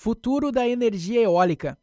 Futuro da energia eólica.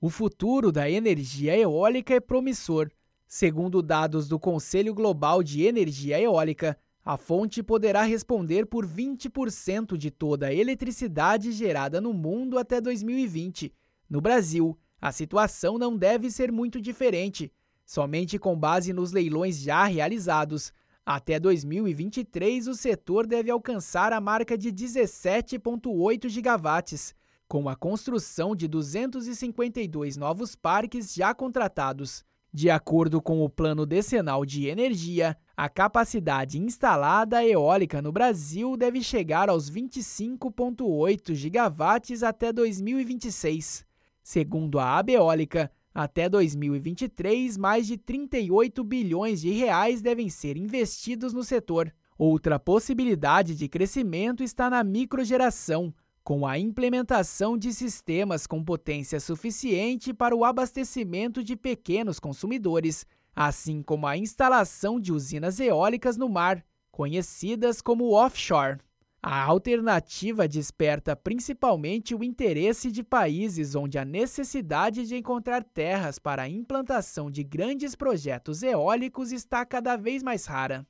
O futuro da energia eólica é promissor. Segundo dados do Conselho Global de Energia Eólica, a fonte poderá responder por 20% de toda a eletricidade gerada no mundo até 2020. No Brasil, a situação não deve ser muito diferente. Somente com base nos leilões já realizados, até 2023, o setor deve alcançar a marca de 17,8 gigawatts, com a construção de 252 novos parques já contratados. De acordo com o Plano Decenal de Energia, a capacidade instalada eólica no Brasil deve chegar aos 25,8 gigawatts até 2026. Segundo a Abeólica, até 2023, mais de 38 bilhões de reais devem ser investidos no setor. Outra possibilidade de crescimento está na microgeração, com a implementação de sistemas com potência suficiente para o abastecimento de pequenos consumidores, assim como a instalação de usinas eólicas no mar, conhecidas como offshore. A alternativa desperta principalmente o interesse de países onde a necessidade de encontrar terras para a implantação de grandes projetos eólicos está cada vez mais rara.